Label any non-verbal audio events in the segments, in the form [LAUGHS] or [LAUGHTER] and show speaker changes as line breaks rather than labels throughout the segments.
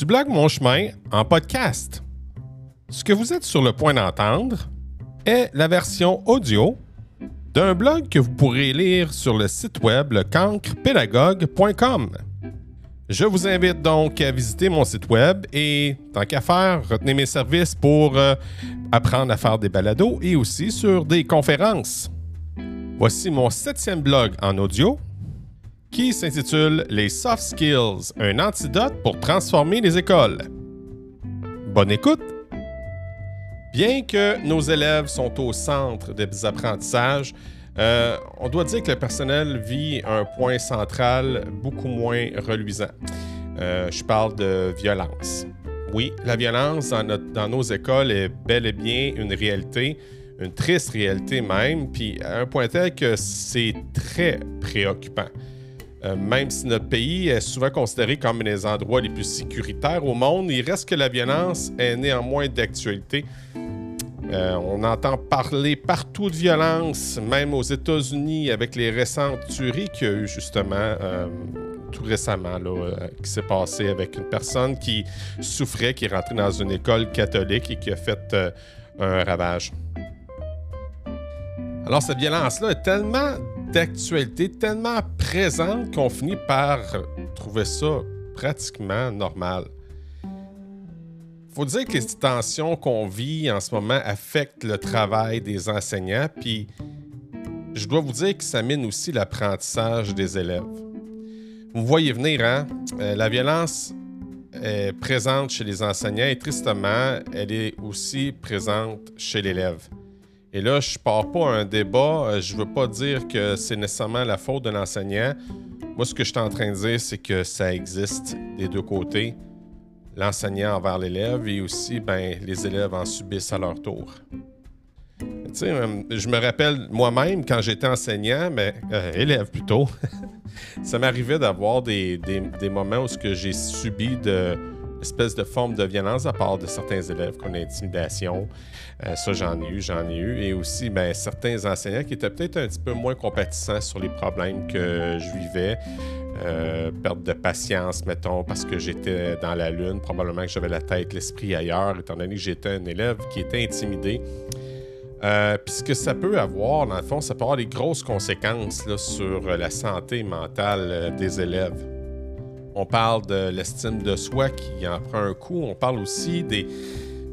du blog Mon Chemin en podcast. Ce que vous êtes sur le point d'entendre est la version audio d'un blog que vous pourrez lire sur le site web lecancrepédagogue.com. Je vous invite donc à visiter mon site web et, tant qu'à faire, retenez mes services pour euh, apprendre à faire des balados et aussi sur des conférences. Voici mon septième blog en audio qui s'intitule Les Soft Skills, un antidote pour transformer les écoles. Bonne écoute! Bien que nos élèves sont au centre des apprentissages, euh, on doit dire que le personnel vit un point central beaucoup moins reluisant. Euh, je parle de violence. Oui, la violence dans, dans, nos écoles est bel et bien une réalité, une triste réalité même, puis à un point tel que c'est très préoccupant. Euh, même si notre pays est souvent considéré comme un des endroits les plus sécuritaires au monde, il reste que la violence est néanmoins d'actualité. Euh, on entend parler partout de violence, même aux États-Unis, avec les récentes tueries qu'il y a eu justement euh, tout récemment, qui s'est passé avec une personne qui souffrait, qui est rentrée dans une école catholique et qui a fait un ravage. Alors, cette violence-là est tellement d'actualité, tellement présente qu'on finit par trouver ça pratiquement normal. Faut dire que les tensions qu'on vit en ce moment affectent le travail des enseignants, puis je dois vous dire que ça mine aussi l'apprentissage des élèves. Vous voyez venir, hein? Euh, la violence est présente chez les enseignants et tristement, elle est aussi présente chez l'élève. Et là, je pars pas un débat. Euh, je veux pas dire que c'est nécessairement la faute de l'enseignant. Moi, ce que je suis en train de dire, c'est que ça existe des deux côtés. L'enseignant envers l'élève et aussi ben, les élèves en subissent à leur tour. Euh, je me rappelle moi-même quand j'étais enseignant, mais euh, élève plutôt, [LAUGHS] ça m'arrivait d'avoir des, des, moments où j'ai subi de, espèce de forme de violence à part de certains élèves qu'on a intimidation. Euh, ça, j'en ai eu, j'en ai eu. Et aussi, ben, certains enseignants qui étaient peut-être un petit peu moins compatissants sur les problèmes que je vivais. Euh, perte de patience, mettons, parce que j'étais dans la lune. Probablement que j'avais la tête, l'esprit ailleurs, étant donné que j'étais un élève qui était intimidé. Euh, puis ce que ça peut avoir, dans le fond, ça peut avoir des grosses conséquences sur la santé mentale des élèves. On parle de l'estime de soi qui en prend un coup. On parle aussi de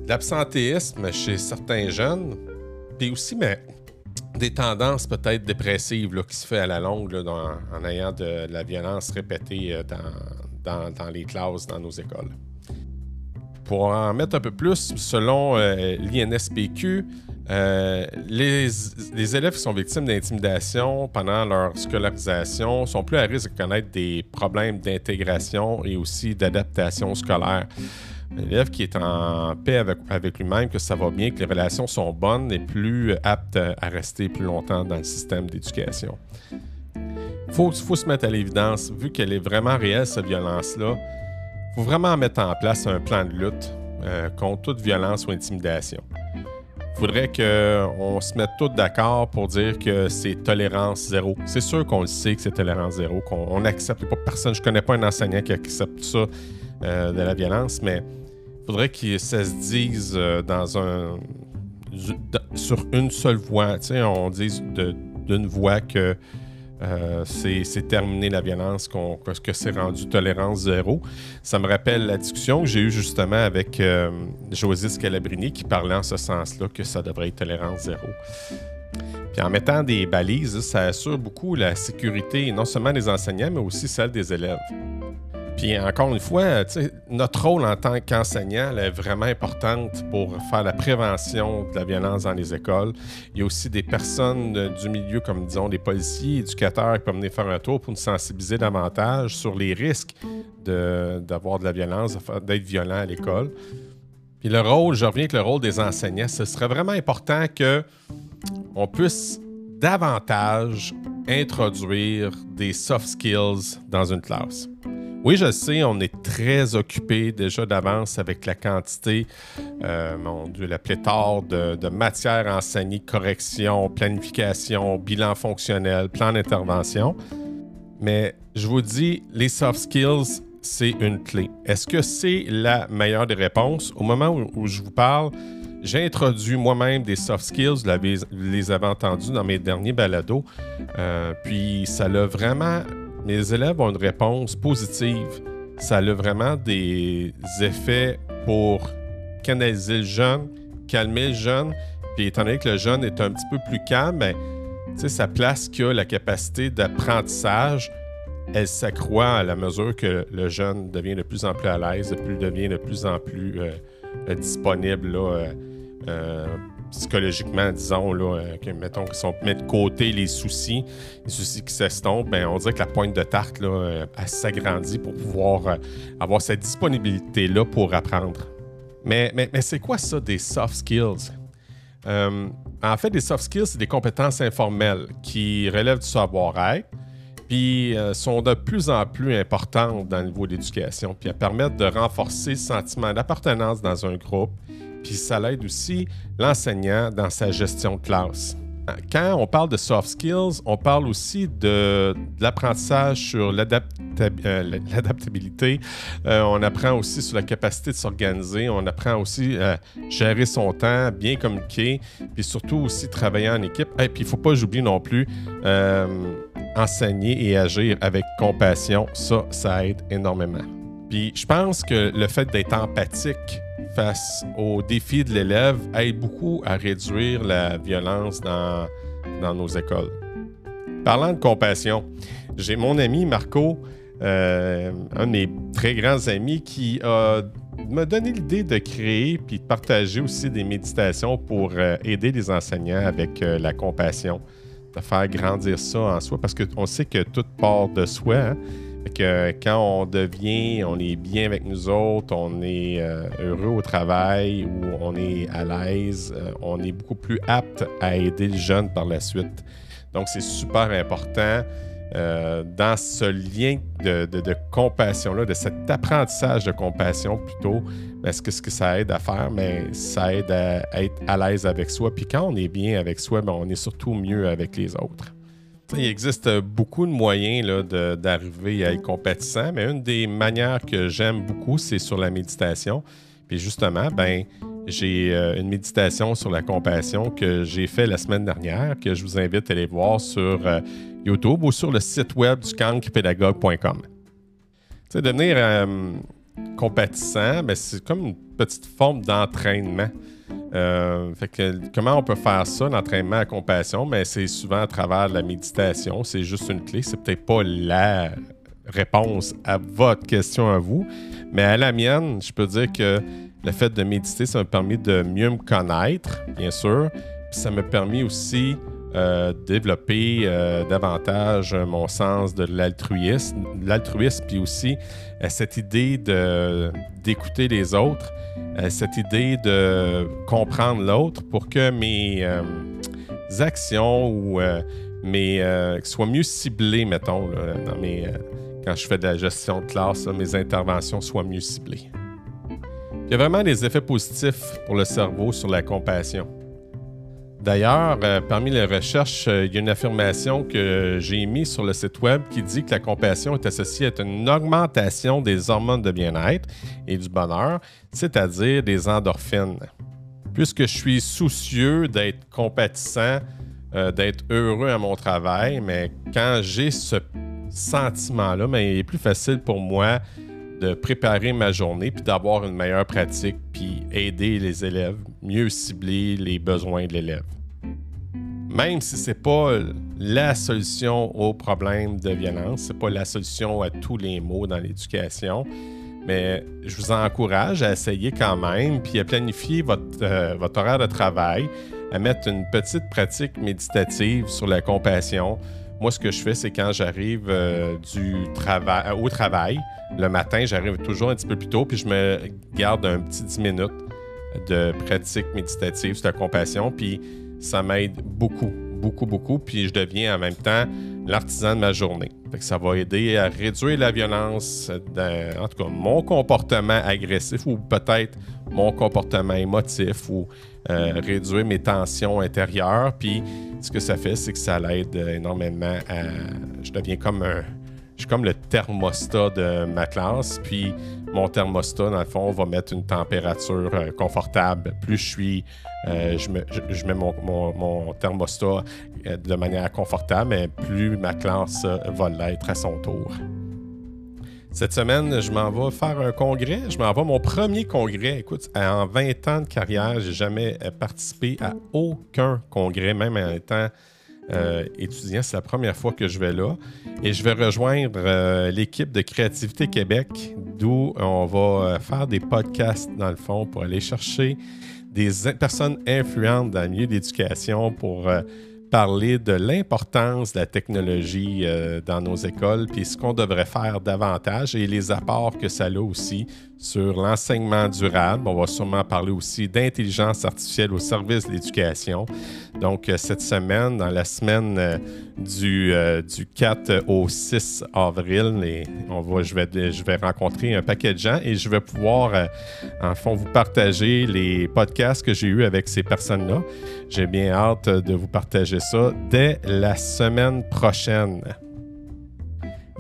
l'absentéisme chez certains jeunes. Puis aussi, des tendances peut-être dépressives qui se fait à la longue en ayant de, la violence répétée euh, dans, les classes, dans nos écoles. Pour en mettre un peu plus, selon euh, l'INSPQ, euh, les, élèves qui sont victimes d'intimidation pendant leur scolarisation sont plus à risque de connaître des problèmes d'intégration et aussi d'adaptation scolaire. Un élève qui est en paix avec, lui-même, que ça va bien, que les relations sont bonnes, est plus apte à rester plus longtemps dans le système d'éducation. Il faut, faut, se mettre à l'évidence, vu qu'elle est vraiment réelle, cette violence-là, il faut vraiment mettre en place un plan de lutte euh, contre toute violence ou intimidation. Faudrait qu'on se mette tous d'accord pour dire que c'est tolérance zéro. C'est sûr qu'on le sait que c'est tolérance zéro, qu'on n'accepte pas personne. Je connais pas un enseignant qui accepte ça euh, de la violence, mais il faudrait que ça se dise euh, dans un sur une seule voix. Tu on dise d'une voix que euh, c'est terminé la violence, que c'est rendu tolérance zéro. Ça me rappelle la discussion que j'ai eue justement avec euh, José Scalabrini qui parlait en ce sens-là que ça devrait être tolérance zéro. Puis en mettant des balises, ça assure beaucoup la sécurité non seulement des enseignants, mais aussi celle des élèves. Puis encore une fois, notre rôle en tant qu'enseignant est vraiment importante pour faire la prévention de la violence dans les écoles. Il y a aussi des personnes du milieu, comme disons des policiers, éducateurs qui peuvent venir faire un tour pour nous sensibiliser davantage sur les risques d'avoir de, la violence, d'être violent à l'école. Puis le rôle, je reviens avec le rôle des enseignants, ce serait vraiment important que on puisse davantage introduire des soft skills dans une classe. Oui, je sais, on est très occupé déjà d'avance avec la quantité, euh, mon Dieu, la pléthore de, matières enseignées, correction, planification, bilan fonctionnel, plan d'intervention. Mais je vous dis, les soft skills, c'est une clé. Est-ce que c'est la meilleure des réponses? Au moment où, je vous parle, j'ai introduit moi-même des soft skills, vous les avez entendus dans mes derniers balados. Euh, puis ça a vraiment. Mes élèves ont une réponse positive. Ça a vraiment des effets pour canaliser le jeune, calmer le jeune. Puis étant donné que le jeune est un petit peu plus calme, ben, sa place qui a la capacité d'apprentissage, elle s'accroît à la mesure que le jeune devient de plus en plus à l'aise, devient de plus en plus euh, disponible là, euh, psychologiquement, disons, là, que, mettons, qu'ils sont mis de côté les soucis, les soucis qui s'estompent, ben, on dirait que la pointe de tarte, là, elle s'agrandit pour pouvoir avoir cette disponibilité-là pour apprendre. Mais, c'est quoi ça des soft skills? Euh, en fait, des soft skills, c'est des compétences informelles qui relèvent du savoir-être, puis euh, sont de plus en plus importantes dans le niveau d'éducation, puis elles permettent de renforcer le sentiment d'appartenance dans un groupe, puis ça l'aide aussi l'enseignant dans sa gestion de classe quand on parle de soft skills, on parle aussi de, l'apprentissage sur euh, l'adaptabilité. Euh, on apprend aussi sur la capacité de s'organiser. On apprend aussi à gérer son temps, bien communiquer, puis surtout aussi travailler en équipe. Et puis il ne faut pas oublier non plus euh, enseigner et agir avec compassion. Ça, ça aide énormément. Puis je pense que le fait d'être empathique face aux défis de l'élève aide beaucoup à réduire la violence dans, dans nos écoles. Parlant de compassion, j'ai mon ami Marco, euh, un de mes très grands amis, qui m'a donné l'idée de créer puis de partager aussi des méditations pour euh, aider les enseignants avec euh, la compassion, de faire grandir ça en soi, parce qu'on sait que tout part de soi. Hein que quand on devient, on est bien avec nous autres, on est euh, heureux au travail ou on est à l'aise, euh, on est beaucoup plus apte à aider le jeune par la suite. Donc, c'est super important euh, dans ce lien de, compassion-là, de cet apprentissage de compassion plutôt, parce que ce que ça aide à faire, mais ça aide à, être à l'aise avec soi. Puis quand on est bien avec soi, ben, on est surtout mieux avec les autres. Il existe beaucoup de moyens d'arriver à être compétissant, mais une des manières que j'aime beaucoup, c'est sur la méditation. Puis justement, ben, j'ai euh, une méditation sur la compassion que j'ai fait la semaine dernière, que je vous invite à aller voir sur euh, YouTube ou sur le site web du cancrepédagogue.com. Devenir euh, compatissant, ben, c'est comme une petite forme d'entraînement. Euh, fait que, comment on peut faire ça, l'entraînement à compassion? Mais ben, c'est souvent à travers la méditation. C'est juste une clé. C'est peut-être pas la réponse à votre question à vous, mais à la mienne, je peux dire que le fait de méditer, ça m'a permis de mieux me connaître, bien sûr. Ça m'a permis aussi euh, développer euh, davantage mon sens de l'altruisme, l'altruisme, puis aussi euh, cette idée de, d'écouter les autres, cette idée de comprendre l'autre pour que mes actions ou mes, soient mieux ciblées, mettons, quand je fais de la gestion de classe, mes interventions soient mieux ciblées. Il y a vraiment des effets positifs pour le cerveau sur la compassion. D'ailleurs, euh, parmi les recherches, euh, il y a une affirmation que j'ai mise sur le site web qui dit que la compassion est associée à une augmentation des hormones de bien-être et du bonheur, c'est-à-dire des endorphines. Puisque je suis soucieux d'être compatissant, euh, d'être heureux à mon travail, mais quand j'ai ce sentiment-là, il est plus facile pour moi de préparer ma journée puis d'avoir une meilleure pratique puis aider les élèves, mieux cibler les besoins de l'élève. Même si c'est pas la solution au problème de violence, c'est pas la solution à tous les maux dans l'éducation, mais je vous encourage à essayer quand même puis à planifier votre, euh, votre horaire de travail, à mettre une petite pratique méditative sur la compassion. Moi, ce que je fais, c'est quand j'arrive euh, travail, au travail, le matin, j'arrive toujours un petit peu plus tôt, puis je me garde un petit 10 minutes de pratique méditative sur la compassion, puis ça m'aide beaucoup, beaucoup, beaucoup, puis je deviens en même temps l'artisan de ma journée. ça va aider à réduire la violence, en tout cas mon comportement agressif ou peut-être mon comportement émotif ou euh, réduire mes tensions intérieures. Puis ce que ça fait, c'est que ça l'aide énormément à... Je deviens comme un je suis comme le thermostat de ma classe. Puis mon thermostat, dans le fond, va mettre une température euh, confortable. Plus je suis, euh, je, mets mon, thermostat euh, de manière confortable, mais plus ma classe va l'être à son tour. Cette semaine, je m'en vais faire un congrès. Je m'en vais mon premier congrès. Écoute, en 20 ans de carrière, j'ai jamais participé à aucun congrès, même en étant euh, étudiant. C'est la première fois que je vais là. Et je vais rejoindre euh, l'équipe de Créativité Québec, d'où on va euh, faire des podcasts, dans le fond, pour aller chercher des personnes influentes dans le milieu d'éducation pour parler de l'importance de la technologie dans nos écoles, puis ce qu'on devrait faire davantage et les apports que ça a aussi sur l'enseignement durable. On va sûrement parler aussi d'intelligence artificielle au service de l'éducation. Donc, euh, cette semaine, dans la semaine euh, du, euh, du 4 au 6 avril, on je, vais, je vais rencontrer un paquet de gens et je vais pouvoir, en fond, vous partager les podcasts que j'ai eus avec ces personnes-là. J'ai bien hâte de vous partager ça dès la semaine prochaine.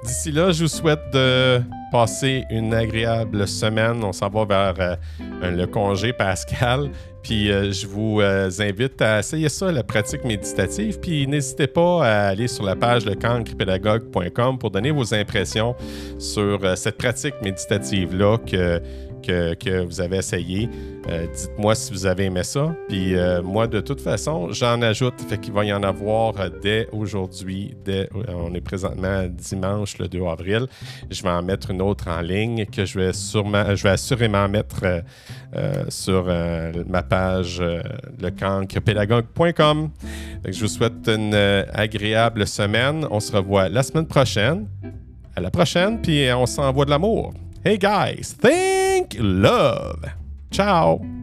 D'ici là, je vous souhaite de passer une agréable semaine. On s'en va vers le congé pascal. Puis euh, je vous euh, invite à essayer ça, la pratique méditative. Puis n'hésitez pas à aller sur la page lecancripédagogue.com pour donner vos impressions sur cette pratique méditative-là que que, vous avez essayé. Euh, dites-moi si vous avez aimé ça. Puis euh, moi, de toute façon, j'en ajoute. Fait qu'il va y en avoir euh, dès aujourd'hui. On est présentement dimanche, le 2 avril. Je vais en mettre une autre en ligne que je vais, sûrement, je vais assurément mettre sur ma page lecancrepédagogue.com. Je vous souhaite une agréable semaine. On se revoit la semaine prochaine. À la prochaine, puis on s'envoie de l'amour. Hey guys, think love. Ciao.